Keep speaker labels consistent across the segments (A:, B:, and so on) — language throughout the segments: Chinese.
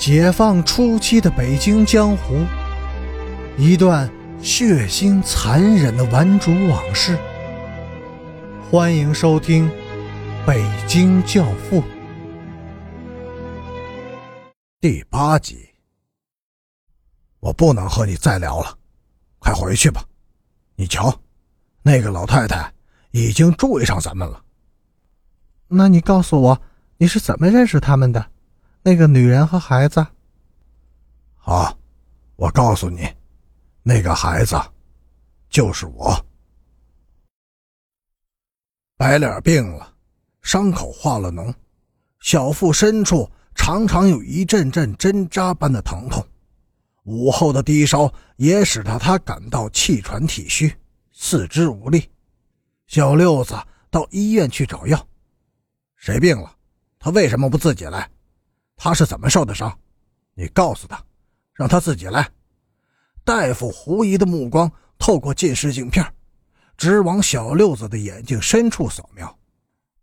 A: 解放初期的北京江湖，一段血腥残忍的顽主往事。欢迎收听《北京教父》
B: 第八集。我不能和你再聊了，快回去吧。你瞧，那个老太太已经注意上咱们了。
A: 那你告诉我，你是怎么认识他们的？那个女人和孩子。
B: 好，我告诉你，那个孩子就是我。白脸病了，伤口化了脓，小腹深处常常有一阵阵针扎般的疼痛。午后的低烧也使得他感到气喘体虚，四肢无力。小六子到医院去找药。谁病了？他为什么不自己来？他是怎么受的伤？你告诉他，让他自己来。大夫狐疑的目光透过近视镜片，直往小六子的眼睛深处扫描。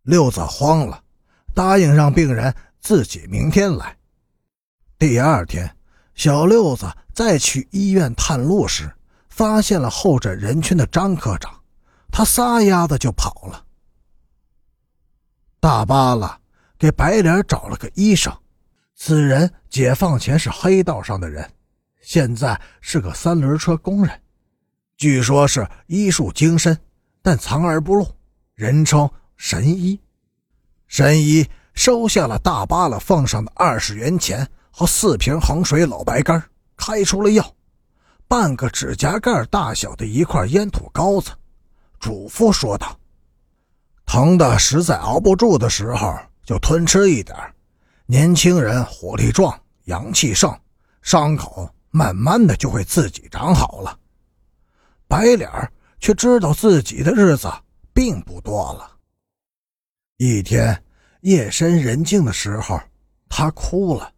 B: 六子慌了，答应让病人自己明天来。第二天，小六子再去医院探路时，发现了候诊人群的张科长，他撒丫子就跑了。大巴了，给白脸找了个医生。此人解放前是黑道上的人，现在是个三轮车工人，据说是医术精深，但藏而不露，人称神医。神医收下了大巴了放上的二十元钱和四瓶衡水老白干，开出了药，半个指甲盖大小的一块烟土膏子，嘱咐说道：“疼的实在熬不住的时候，就吞吃一点。”年轻人火力壮，阳气盛，伤口慢慢的就会自己长好了。白脸却知道自己的日子并不多了。一天夜深人静的时候，他哭了。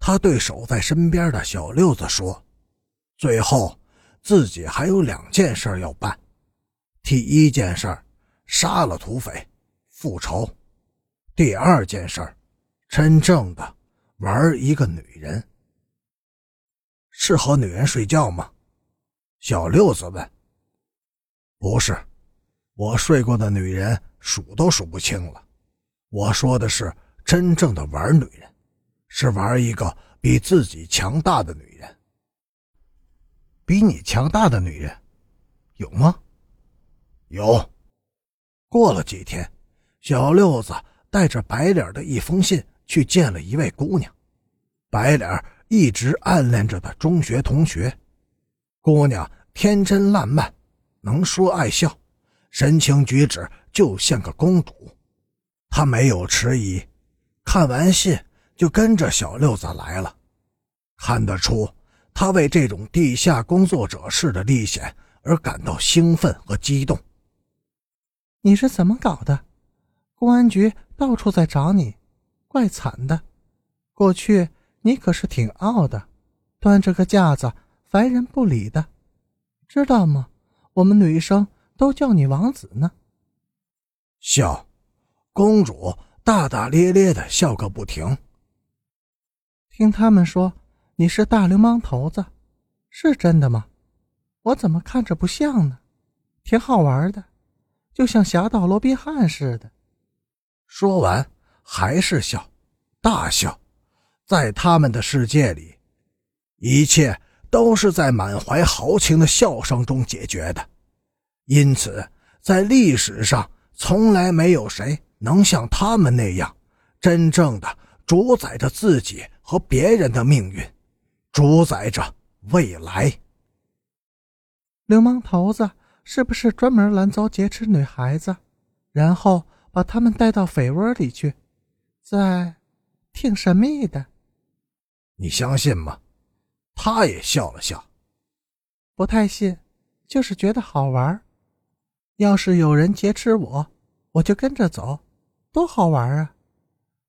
B: 他对守在身边的小六子说：“最后，自己还有两件事要办。第一件事，杀了土匪，复仇；第二件事。”真正的玩一个女人，是和女人睡觉吗？小六子问。不是，我睡过的女人数都数不清了。我说的是真正的玩女人，是玩一个比自己强大的女人。比你强大的女人，有吗？有。过了几天，小六子带着白脸的一封信。去见了一位姑娘，白脸一直暗恋着的中学同学。姑娘天真烂漫，能说爱笑，神情举止就像个公主。他没有迟疑，看完信就跟着小六子来了。看得出，他为这种地下工作者式的历险而感到兴奋和激动。
A: 你是怎么搞的？公安局到处在找你。怪惨的，过去你可是挺傲的，端着个架子，凡人不理的，知道吗？我们女生都叫你王子呢。
B: 笑，公主大大咧咧的笑个不停。
A: 听他们说你是大流氓头子，是真的吗？我怎么看着不像呢？挺好玩的，就像侠盗罗宾汉似的。
B: 说完。还是笑，大笑，在他们的世界里，一切都是在满怀豪情的笑声中解决的，因此，在历史上从来没有谁能像他们那样，真正的主宰着自己和别人的命运，主宰着未来。
A: 流氓头子是不是专门拦走劫持女孩子，然后把他们带到匪窝里去？在，挺神秘的，
B: 你相信吗？他也笑了笑，
A: 不太信，就是觉得好玩。要是有人劫持我，我就跟着走，多好玩啊！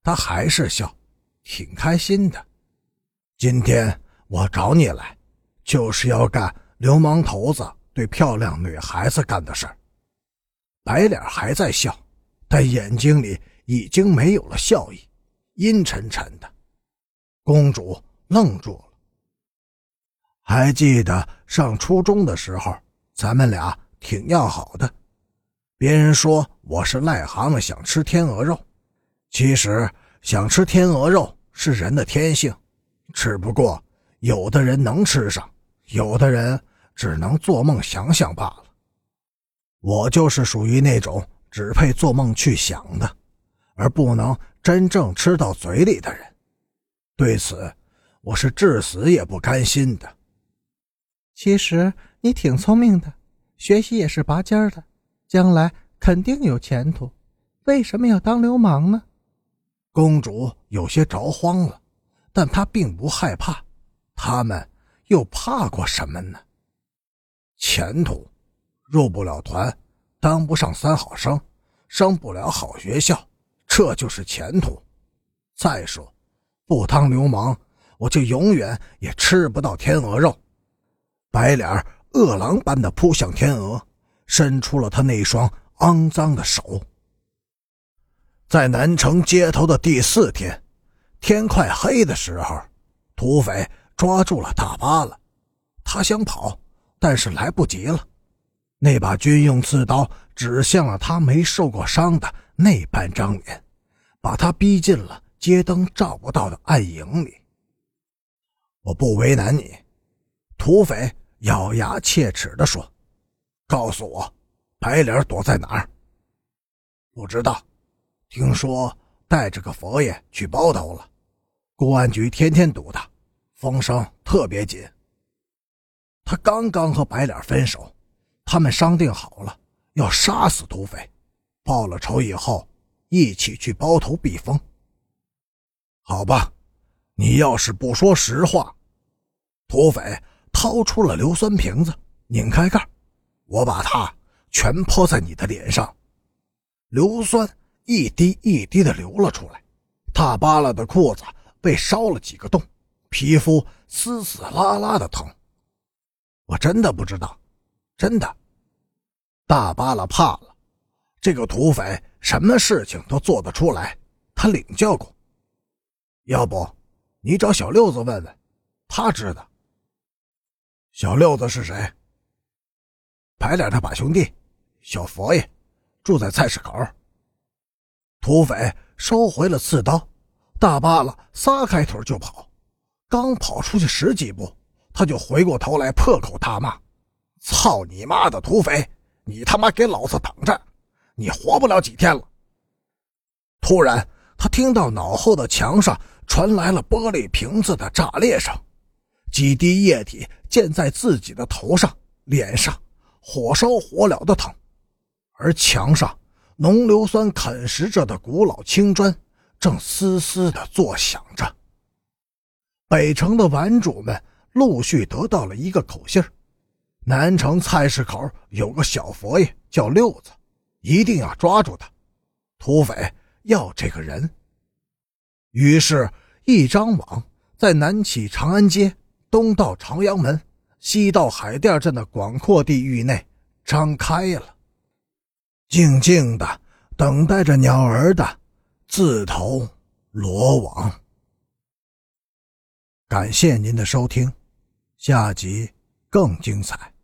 B: 他还是笑，挺开心的。今天我找你来，就是要干流氓头子对漂亮女孩子干的事儿。白脸还在笑，但眼睛里。已经没有了笑意，阴沉沉的。公主愣住了。还记得上初中的时候，咱们俩挺要好的。别人说我是癞蛤蟆想吃天鹅肉，其实想吃天鹅肉是人的天性，只不过有的人能吃上，有的人只能做梦想想罢了。我就是属于那种只配做梦去想的，而不能真正吃到嘴里的人。对此，我是至死也不甘心的。
A: 其实你挺聪明的，学习也是拔尖的，将来肯定有前途。为什么要当流氓呢？
B: 公主有些着慌了，但她并不害怕。他们又怕过什么呢？前途。入不了团，当不上三好生，升不了好学校，这就是前途。再说，不当流氓，我就永远也吃不到天鹅肉。白脸饿狼般的扑向天鹅，伸出了他那双肮脏的手。在南城街头的第四天，天快黑的时候，土匪抓住了大巴了。他想跑，但是来不及了。那把军用刺刀指向了他没受过伤的那半张脸，把他逼进了街灯照不到的暗影里。我不为难你，土匪咬牙切齿地说：“告诉我，白脸躲在哪儿？”不知道，听说带着个佛爷去包头了。公安局天天堵他，风声特别紧。他刚刚和白脸分手。他们商定好了，要杀死土匪，报了仇以后，一起去包头避风。好吧，你要是不说实话，土匪掏出了硫酸瓶子，拧开盖，我把它全泼在你的脸上，硫酸一滴一滴的流了出来，大巴拉的裤子被烧了几个洞，皮肤丝丝拉拉的疼。我真的不知道。真的，大巴拉怕了。这个土匪什么事情都做得出来，他领教过。要不，你找小六子问问，他知道。小六子是谁？白脸他把兄弟，小佛爷，住在菜市口。土匪收回了刺刀，大巴拉撒开腿就跑。刚跑出去十几步，他就回过头来破口大骂。操你妈的土匪！你他妈给老子等着！你活不了几天了。突然，他听到脑后的墙上传来了玻璃瓶子的炸裂声，几滴液体溅在自己的头上、脸上，火烧火燎的疼。而墙上浓硫酸啃食着的古老青砖正嘶嘶的作响着。北城的顽主们陆续得到了一个口信儿。南城菜市口有个小佛爷叫六子，一定要抓住他。土匪要这个人。于是，一张网在南起长安街，东到朝阳门，西到海淀镇的广阔地域内张开了，静静的等待着鸟儿的自投罗网。感谢您的收听，下集更精彩。